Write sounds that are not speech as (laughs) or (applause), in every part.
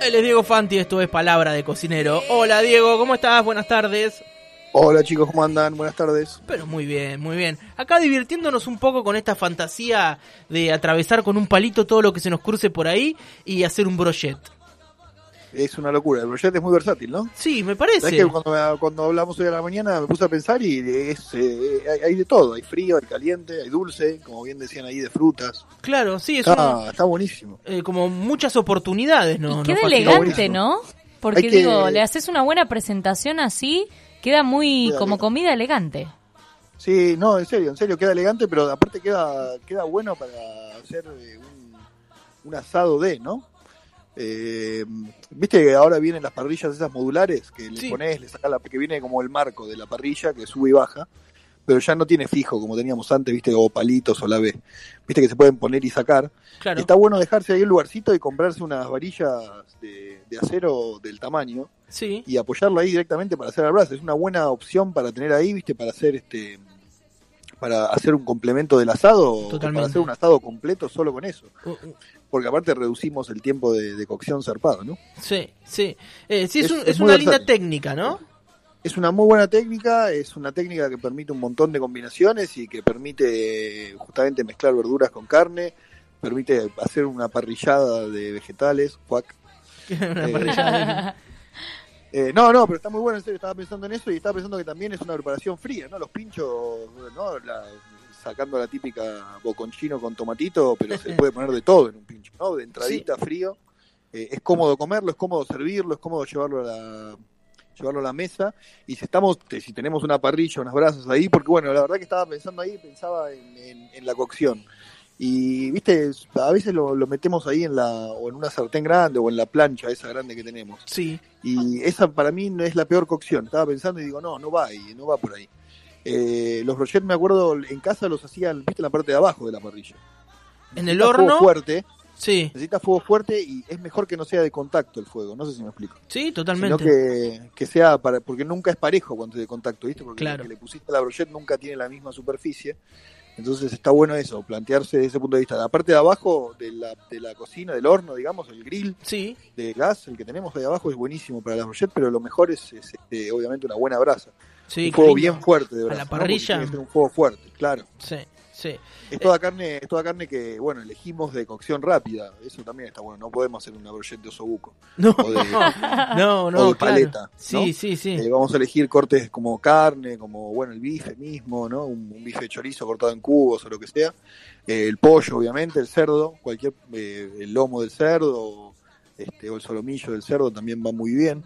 Él es Diego Fanti, esto es Palabra de Cocinero. Hola Diego, ¿cómo estás? Buenas tardes. Hola chicos, ¿cómo andan? Buenas tardes. Pero muy bien, muy bien. Acá divirtiéndonos un poco con esta fantasía de atravesar con un palito todo lo que se nos cruce por ahí y hacer un brochet. Es una locura, el proyecto es muy versátil, ¿no? Sí, me ¿Sabes parece. que cuando, hablamos hoy a la mañana me puse a pensar y es, eh, hay, hay de todo, hay frío, hay caliente, hay dulce, como bien decían ahí, de frutas. Claro, sí, es Está, está buenísimo. eh, como muchas oportunidades, ¿no? y queda elegante. ¿no? Porque que- digo, le haces una buena presentación así, queda muy Queda como bien. comida elegante. Sí, no, en serio, en serio, queda elegante, pero aparte queda, queda bueno para hacer eh, un, un asado de, ¿no? Eh, Viste que ahora vienen las parrillas esas modulares que le Sí. pones, le sacas la que viene como el marco de la parrilla que sube y baja, pero ya no tiene fijo como teníamos antes, viste, o palitos o la B. Viste que se pueden poner y sacar. Claro. Está bueno dejarse ahí un lugarcito y comprarse unas varillas de, de acero del tamaño Sí. y apoyarlo ahí directamente para hacer el brazo. Es una buena opción para tener ahí, viste, para hacer este para hacer un complemento del asado o Totalmente. para hacer un asado completo solo con eso. Uh, uh, Porque aparte reducimos el tiempo de, de cocción zarpado, ¿no? Sí, sí. Eh, sí, es, Es- un- es una linda versátil. técnica, ¿no? Es una muy buena técnica, es una técnica que permite un montón de combinaciones y que permite eh, justamente mezclar verduras con carne, permite hacer una parrillada de vegetales, cuac. (laughs) Una Eh, (laughs) Eh, no, no, pero está muy bueno, en serio, estaba pensando en eso y estaba pensando que también es una preparación fría, ¿no? Los pinchos, ¿no? La- sacando la típica boconchino con tomatito, pero se puede poner de todo en un pincho, ¿no? De entradita, frío. Eh, es cómodo comerlo, es cómodo servirlo, es cómodo llevarlo a la llevarlo a la mesa y si estamos si tenemos una parrilla unas brasas ahí porque bueno la verdad que estaba pensando ahí pensaba en, en- en la cocción y viste a veces lo, lo metemos ahí en la o en una sartén grande o en la plancha esa grande que tenemos Sí. y esa para mí no es la peor cocción. Estaba pensando y digo, no, no va ahí, no va por ahí. Eh, los brochets, me acuerdo, en casa los hacían, viste, en la parte de abajo de la parrilla. En el horno. Fuego fuerte, Sí, necesita fuego fuerte y es mejor que no sea de contacto el fuego, no sé si me explico. sí, Sino totalmente. que, que sea para, porque nunca es parejo cuando es de contacto, ¿viste? Porque Claro. que le pusiste a la brochet nunca tiene la misma superficie. Entonces está bueno eso, plantearse desde ese punto de vista. La parte de abajo de la, de la cocina, del horno, digamos, el grill, Sí, de gas, el que tenemos ahí abajo es buenísimo para las brochettes, pero lo mejor es, es, este, obviamente una buena brasa. sí. un fuego bien fuerte de A brasa. la ¿no? Porque parrilla. tiene que ser un fuego fuerte, claro. Sí, sí. Es toda carne, es toda carne que, bueno, elegimos de cocción rápida. Eso también está bueno. No podemos hacer una brochette de osobuco. No, O de- (laughs) no, o no, de claro. paleta, Sí, ¿no? sí, sí. Eh, vamos a elegir cortes como carne, como, bueno, el bife mismo, ¿no? Un, un bife de chorizo cortado en cubos o lo que sea. Eh, el pollo, obviamente, el cerdo, cualquier, eh, el lomo del cerdo, este, o el solomillo del cerdo también va muy bien.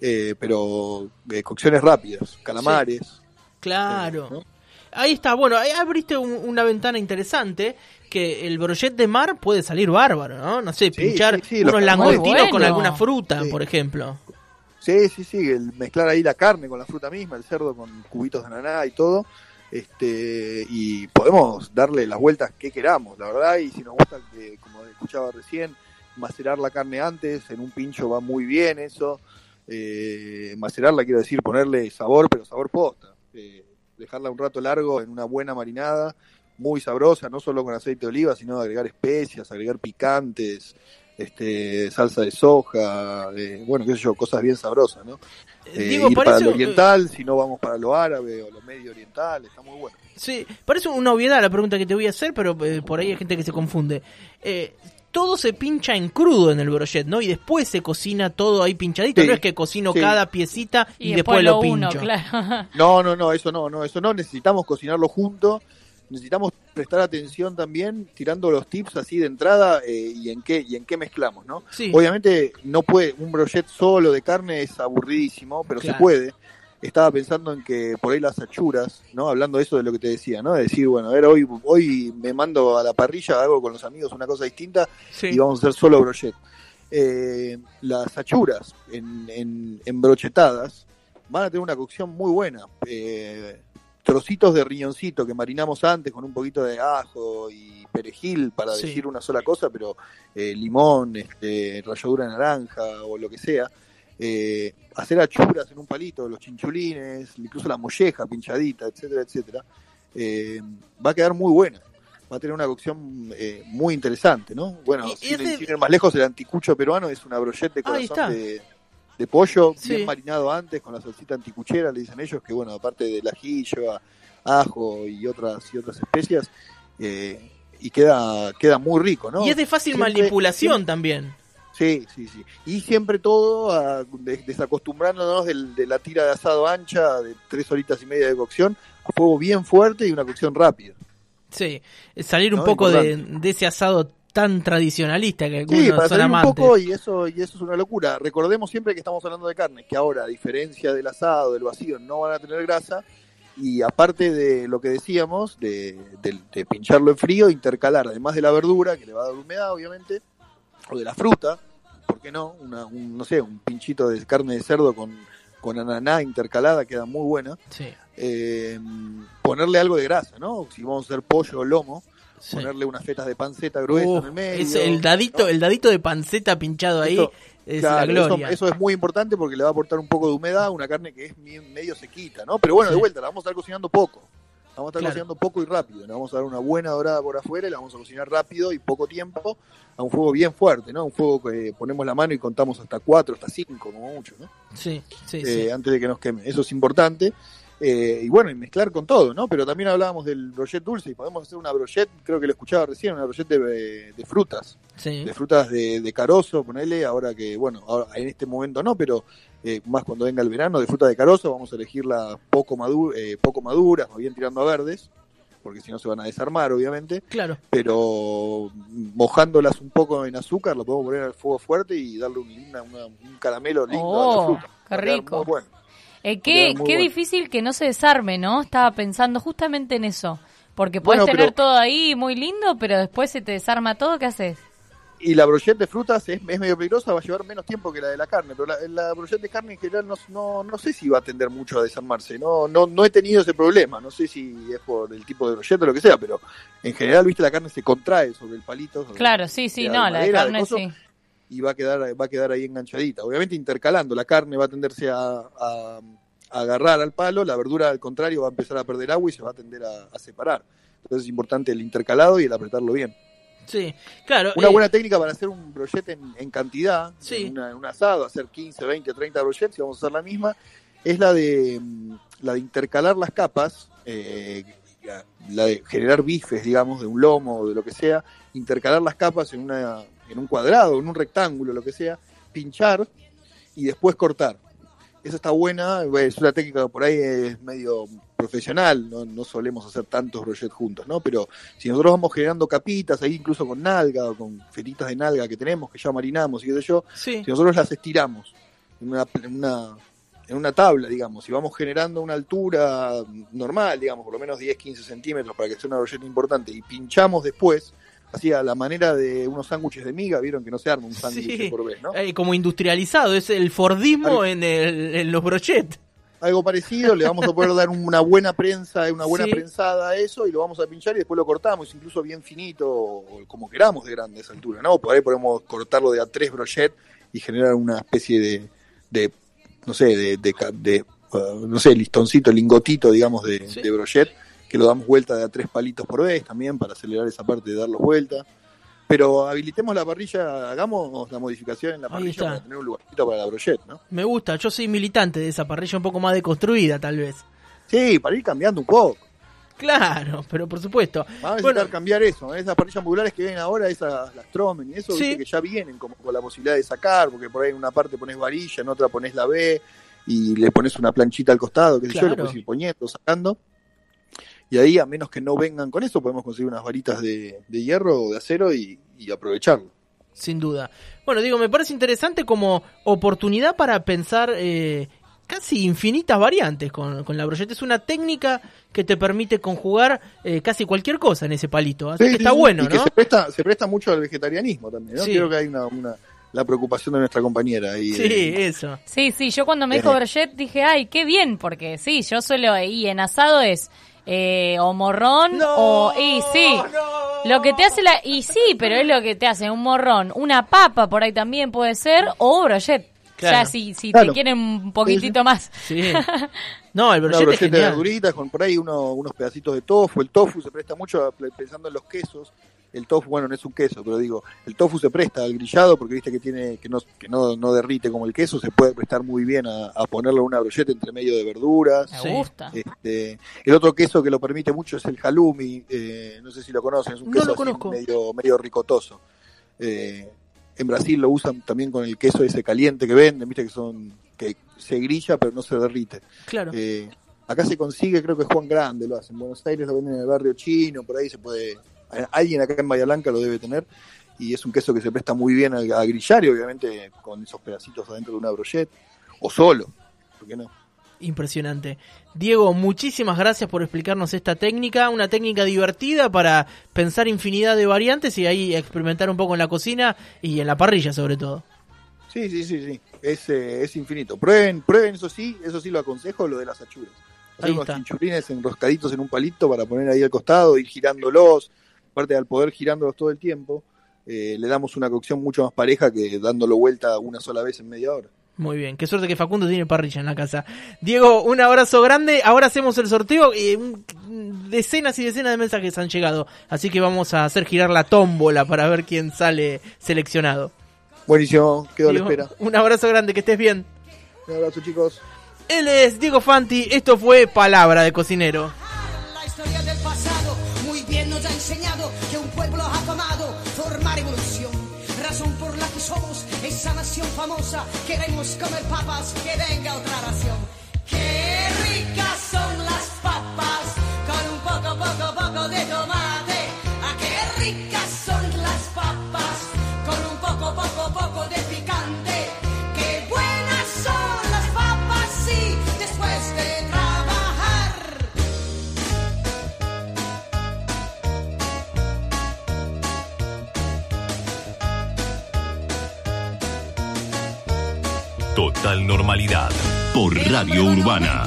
Eh, pero cocciones rápidas, calamares. Claro. ¿no? Ahí está, bueno, ahí abriste un- una ventana interesante que el brochet de mar puede salir bárbaro, ¿no? No sé, pinchar sí, sí, los unos langostinos con alguna fruta, por ejemplo. Sí, sí, sí, el mezclar ahí la carne con la fruta misma, el cerdo con cubitos de ananá y todo, este y podemos darle las vueltas que queramos, la verdad, y si nos gusta, que, como escuchaba recién, macerar la carne antes, en un pincho va muy bien eso, eh, macerarla quiero decir ponerle sabor, pero sabor posta, eh, dejarla un rato largo en una buena marinada, muy sabrosa, no solo con aceite de oliva, sino agregar especias, agregar picantes, este, salsa de soja, eh, bueno, qué sé yo, cosas bien sabrosas, ¿no? Eh, Digo, ir para lo oriental, si no vamos para lo árabe o lo medio oriental, está muy bueno. sí, parece una obviedad la pregunta que te voy a hacer, pero eh, por ahí hay gente que se confunde. Todo se pincha en crudo en el brochet, ¿no? Y después se cocina todo ahí pinchadito. Sí, no es que cocino sí. cada piecita y, Y, después, después lo lo pincho. uno, claro. (laughs) No, no, no, eso no, no, eso no, necesitamos cocinarlo junto, necesitamos prestar atención también, tirando los tips así de entrada eh, y en qué y en qué mezclamos, ¿no? Sí. Obviamente no puede, un brochet solo de carne es aburridísimo, pero Claro. se puede. Estaba pensando en que por ahí las achuras, ¿no? Hablando de eso de lo que te decía, ¿no? De decir, bueno, a ver, hoy, hoy me mando a la parrilla, hago con los amigos una cosa distinta Sí. y vamos a hacer solo brochet. Eh, las achuras en, en, en brochetadas van a tener una cocción muy buena. Eh, trocitos de riñoncito que marinamos antes con un poquito de ajo y perejil para Sí. decir una sola cosa, pero eh, limón, este, ralladura de naranja o lo que sea. Eh, hacer achuras en un palito, los chinchulines, incluso la molleja pinchadita, etcétera, etcétera, eh, va a quedar muy buena. Va a tener una cocción eh, muy interesante, ¿no? Bueno, sin, ir más lejos, el anticucho peruano es una brochette de corazón de, de pollo, Sí. bien marinado antes, con la salsita anticuchera, le dicen ellos, que bueno, aparte del ajillo, ajo y otras, y otras especias, eh, y queda, queda muy rico, ¿no? Y es de fácil Siempre- manipulación también. Sí, sí, sí. Y siempre todo a- de- desacostumbrándonos del- de la tira de asado ancha de tres horitas y media de cocción a fuego bien fuerte y una cocción rápida. Sí, salir un No, poco de, ese asado tan tradicionalista que algunos Sí, para son salir un poco y eso, y eso es una locura. Recordemos siempre que estamos hablando de carne, que ahora, a diferencia del asado, del vacío, no van a tener grasa. Y aparte de lo que decíamos, de, de- de pincharlo en frío, intercalar, además de la verdura, que le va a dar humedad, obviamente, o de la fruta, ¿por qué no? Una, un, no sé, un pinchito de carne de cerdo con, con ananá intercalada, queda muy buena. Sí, Eh, ponerle algo de grasa, ¿no? Si vamos a hacer pollo o lomo, sí. ponerle unas fetas de panceta gruesa Uh, en el medio. es el dadito, ¿no? el dadito de panceta pinchado ahí Eso- es Claro, la eso, gloria. eso es muy importante porque le va a aportar un poco de humedad a una carne que es medio sequita, ¿no? Pero bueno, de vuelta, la vamos a estar cocinando poco. Vamos a estar Claro. cocinando poco y rápido. Le vamos a dar una buena dorada por afuera y la vamos a cocinar rápido y poco tiempo a un fuego bien fuerte, ¿no? Un fuego que ponemos la mano y contamos hasta cuatro, hasta cinco, como mucho, ¿no? Sí, sí, Eh, sí. antes de que nos queme. Eso es importante. Eh, y bueno, y mezclar con todo, ¿no? Pero también hablábamos del brochet dulce y podemos hacer una brochet, creo que lo escuchaba recién, una brochet de, de frutas sí. de frutas de, de carozo, ponele, ahora que, bueno, ahora en este momento no, pero eh, más cuando venga el verano, de fruta de carozo, vamos a elegirlas poco, madu eh, poco maduras, o bien tirando a verdes, porque si no se van a desarmar, obviamente, Claro. pero mojándolas un poco en azúcar, lo podemos poner al fuego fuerte y darle un, una- una- un caramelo lindo a la Oh, fruta. qué rico. muy bueno. Eh, qué qué bueno. difícil que no se desarme, ¿no? Estaba pensando justamente en eso. Porque puedes Bueno, tener pero- todo ahí muy lindo, pero después se te desarma todo, ¿qué haces? Y la brochette de frutas es, es medio peligrosa, va a llevar menos tiempo que la de la carne, pero la, la brochette de carne en general no, no, no sé si va a tender mucho a desarmarse, no, no, no he tenido ese problema, no sé si es por el tipo de brochette o lo que sea, pero en general, viste, la carne se contrae sobre el palito. sobre- Claro, sí, sí, no, la de carne sí. Y va a quedar, va a quedar ahí enganchadita. Obviamente intercalando, la carne va a tenderse a, a- a agarrar al palo, la verdura al contrario va a empezar a perder agua y se va a tender a, a separar. Entonces es importante el intercalado y el apretarlo bien. Sí, claro. Una eh, buena técnica para hacer un brochette en, en cantidad, Sí. en, una- en un asado, hacer 15, 20, 30 brochettes, si vamos a hacer la misma, es la de mm, la de intercalar las capas, eh, la de generar bifes, digamos, de un lomo o de lo que sea, intercalar las capas en, una, en un cuadrado, en un rectángulo, lo que sea, pinchar y después cortar. Esa está buena, es una técnica que por ahí es medio profesional, no, no solemos hacer tantos brochets juntos, ¿no? Pero si nosotros vamos generando capitas, ahí incluso con nalga o con feritas de nalga que tenemos, que ya marinamos y qué sé yo, Sí, si nosotros las estiramos en una, en una, en una tabla, digamos, y vamos generando una altura normal, digamos, por lo menos 10, 15 centímetros para que sea una brocheta importante, y pinchamos después, así a la manera de unos sándwiches de miga, vieron que no se arma un sándwich Sí. por vez, ¿no? eh, como industrializado, es el Fordismo Al- en, el- en los brochets. Algo parecido, le vamos a poder dar una buena prensa, una buena Sí. prensada a eso, y lo vamos a pinchar y después lo cortamos, incluso bien finito, como queramos de grande esa altura, ¿no? Por ahí podemos cortarlo de a tres brochet y generar una especie de, de no sé, de, de, de, uh, no sé, listoncito, lingotito, digamos, de, Sí. de brochet, que lo damos vuelta de a tres palitos por vez también para acelerar esa parte de darlos vuelta. Pero habilitemos la parrilla, hagamos la modificación en la parrilla para tener un lugarcito para la brochet, ¿no? Me gusta, yo soy militante de esa parrilla un poco más deconstruida, tal vez. Sí, para ir cambiando un poco. Claro, pero por supuesto. Vamos a Bueno. necesitar cambiar eso, ¿eh? esas parrillas modulares que vienen ahora, esas las Tromen y eso, Sí. viste que ya vienen como con la posibilidad de sacar, porque por ahí en una parte pones varilla, en otra pones la B y le pones una planchita al costado, que sé yo, Claro. lo puedes ir poniendo, sacando. Y ahí, a menos que no vengan con eso, podemos conseguir unas varitas de, de hierro o de acero y, y aprovecharlo. Sin duda. Bueno, digo, me parece interesante como oportunidad para pensar eh, casi infinitas variantes con, con la brocheta. Es una técnica que te permite conjugar eh, casi cualquier cosa en ese palito. Así Sí, que está sí, bueno, y que ¿no? se presta, se presta mucho al vegetarianismo también, ¿no? Sí. Creo que hay una, una- la preocupación de nuestra compañera ahí. Sí, eh, eso. Sí, sí, yo cuando me dijo Eh. brochet dije, ay, qué bien, porque sí, yo suelo, y en asado es eh, o morrón o... Y sí, lo que te hace la... Y sí, pero es lo que te hace un morrón, una papa por ahí también puede ser, o brochet. Claro. Ya si, si Claro. te quieren un poquitito más. Sí. (laughs) No, el Una brochete es de verduritas con por ahí uno- unos pedacitos de tofu. El tofu se presta mucho a- pensando en los quesos. El tofu, bueno, no es un queso, pero digo, el tofu se presta al grillado porque viste que tiene que no que no, no derrite como el queso, se puede prestar muy bien a, a ponerlo en una brocheta entre medio de verduras. Me gusta. Este, el otro queso que lo permite mucho es el halloumi, eh, no sé si lo conocen, es un No queso lo así conozco. medio medio ricotoso. Eh, en Brasil lo usan también con el queso ese caliente que venden, viste que son que se grilla pero no se derrite. Claro. Eh, acá se consigue, creo que Juan Grande lo hace. En Buenos Aires lo venden en el barrio chino, por ahí se puede. Alguien acá en Bahía Blanca lo debe tener. Y es un queso que se presta muy bien a, a grillar y obviamente con esos pedacitos adentro de una brochette. O solo, ¿por qué no? Impresionante. Diego, muchísimas gracias por explicarnos esta técnica, una técnica divertida para pensar infinidad de variantes y ahí experimentar un poco en la cocina y en la parrilla sobre todo. Sí, sí, sí, sí. Es, eh, es infinito. Prueben, prueben, eso sí, eso sí lo aconsejo, lo de las achuras. Hacer unos está. chinchulines enroscaditos en un palito para poner ahí al costado, ir girándolos. Aparte, al poder girándolos todo el tiempo, eh, le damos una cocción mucho más pareja que dándolo vuelta una sola vez en media hora. Muy bien, qué suerte que Facundo tiene parrilla en la casa. Diego, un abrazo grande. Ahora hacemos el sorteo. eh, decenas y decenas de mensajes han llegado. Así que vamos a hacer girar la tómbola para ver quién sale seleccionado. Buenísimo, quedo a la espera. un abrazo grande, que estés bien. Un abrazo, chicos. Él es Diego Fanti. Esto fue Palabra de Cocinero. Enseñado que un pueblo afamado forma revolución. Razón por la que somos esa nación famosa. Queremos comer papas, que venga otra ración. Qué ricas son las papas con un poco, poco, poco de tomate. Normalidad por Radio Urbana.